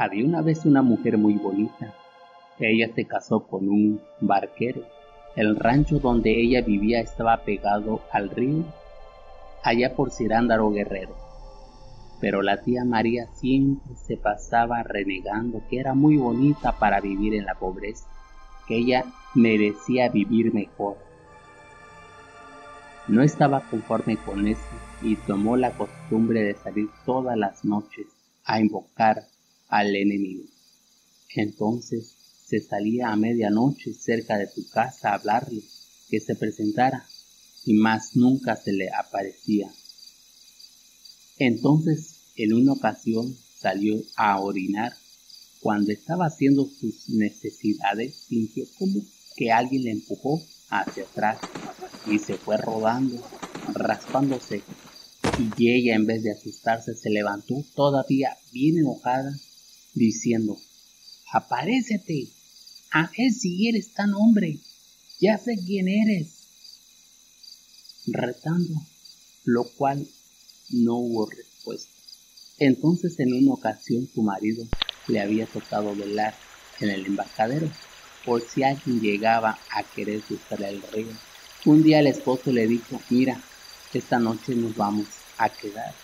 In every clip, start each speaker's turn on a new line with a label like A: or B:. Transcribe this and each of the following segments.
A: Había una vez una mujer muy bonita. Ella se casó con un barquero. El rancho donde ella vivía estaba pegado al río, allá por Cirándaro Guerrero. Pero la tía María siempre se pasaba renegando que era muy bonita para vivir en la pobreza, que ella merecía vivir mejor. No estaba conforme con eso y tomó la costumbre de salir todas las noches a invocar al enemigo. Entonces se salía a medianoche cerca de su casa a hablarle que se presentara y más nunca se le aparecía. Entonces en una ocasión salió a orinar. Cuando estaba haciendo sus necesidades sintió como que alguien le empujó hacia atrás y se fue rodando, raspándose. Y ella en vez de asustarse se levantó todavía bien enojada diciendo, aparécete, a ver si eres tan hombre, ya sé quién eres. Retando, lo cual no hubo respuesta. Entonces en una ocasión su marido le había tocado velar en el embarcadero por si alguien llegaba a querer cruzar el río. Un día el esposo le dijo, mira, esta noche nos vamos a quedar.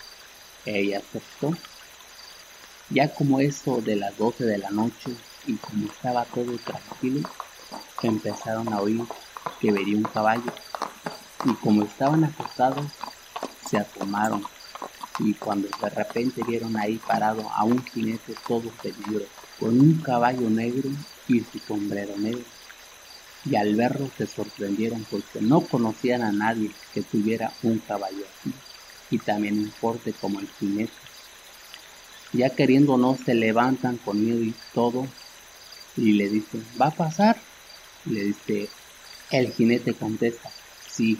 A: Ella aceptó ya como eso de las 12 de la noche y como estaba todo tranquilo, empezaron a oír que venía un caballo. Y como estaban acostados, se asomaron. Y cuando de repente vieron ahí parado a un jinete todo peligro, con un caballo negro y su sombrero negro. Y al verlo se sorprendieron porque no conocían a nadie que tuviera un caballo así. Y también un porte como el jinete ya queriendo no se levantan con miedo y todo y le dicen, ¿va a pasar? Le dice, el jinete contesta, sí,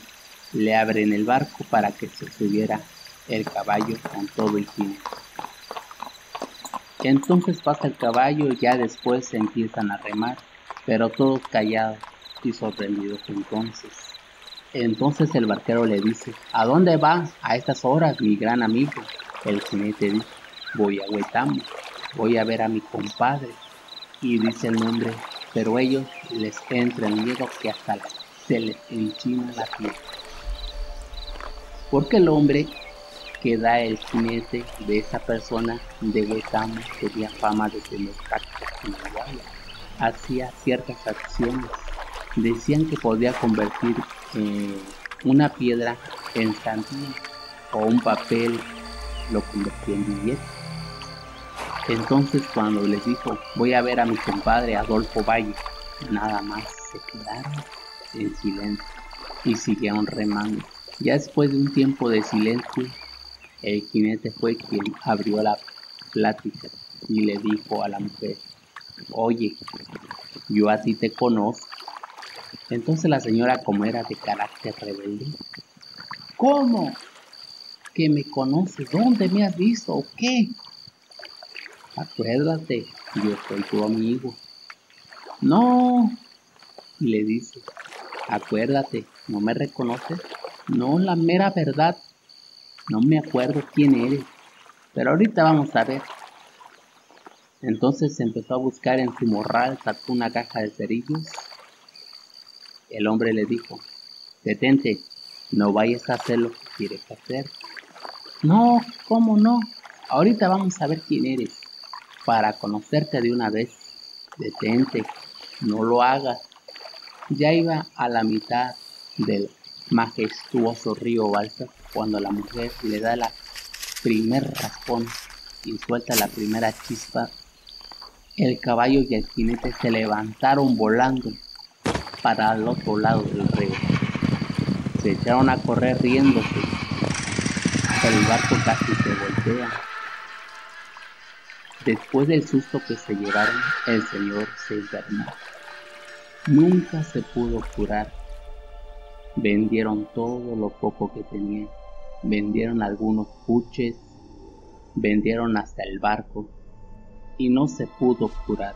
A: le abren el barco para que se subiera el caballo con todo el jinete. Entonces pasa el caballo y ya después se empiezan a remar, pero todos callados y sorprendidos entonces. Entonces el barquero le dice, ¿a dónde vas a estas horas, mi gran amigo? El jinete dice, voy a Huetamo, voy a ver a mi compadre. Y dice el nombre, pero ellos les entra el miedo que hasta se les enchina la piel. Porque el hombre que da el jinete de esa persona de Huetamo tenía fama de tener en. Hacía ciertas acciones. Decían que podía convertir eh, una piedra en sandía o un papel lo convertía en billete. Entonces cuando les dijo, voy a ver a mi compadre Adolfo Valle, nada más se quedaron en silencio y siguieron remando. Ya después de un tiempo de silencio, el jinete fue quien abrió la plática y le dijo a la mujer, oye, yo a ti te conozco. Entonces la señora, como era de carácter rebelde, ¿cómo? ¿Que me conoces? ¿Dónde me has visto o qué? Acuérdate, yo soy tu amigo. No, le dice, acuérdate, ¿no me reconoces? No, la mera verdad, no me acuerdo quién eres, pero ahorita vamos a ver. Entonces empezó a buscar en su morral, sacó una caja de cerillos. El hombre le dijo, detente, no vayas a hacer lo que quieres hacer. No, ¿cómo no? Ahorita vamos a ver quién eres para conocerte de una vez. Detente, no lo hagas. Ya iba a la mitad del majestuoso río Balsa cuando la mujer le da la primer raspón y suelta la primera chispa. El caballo y el jinete se levantaron volando para el otro lado del río. Se echaron a correr riéndose. El barco casi se voltea Después del susto que se llevaron, el señor se enfermó. Nunca se pudo curar. Vendieron todo lo poco que tenían. Vendieron algunos puches, vendieron hasta el barco y no se pudo curar.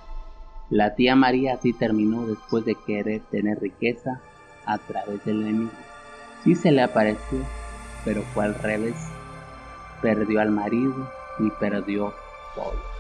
A: La tía María así terminó después de querer tener riqueza a través del enemigo. Sí se le apareció, pero fue al revés. Perdió al marido y perdió todo.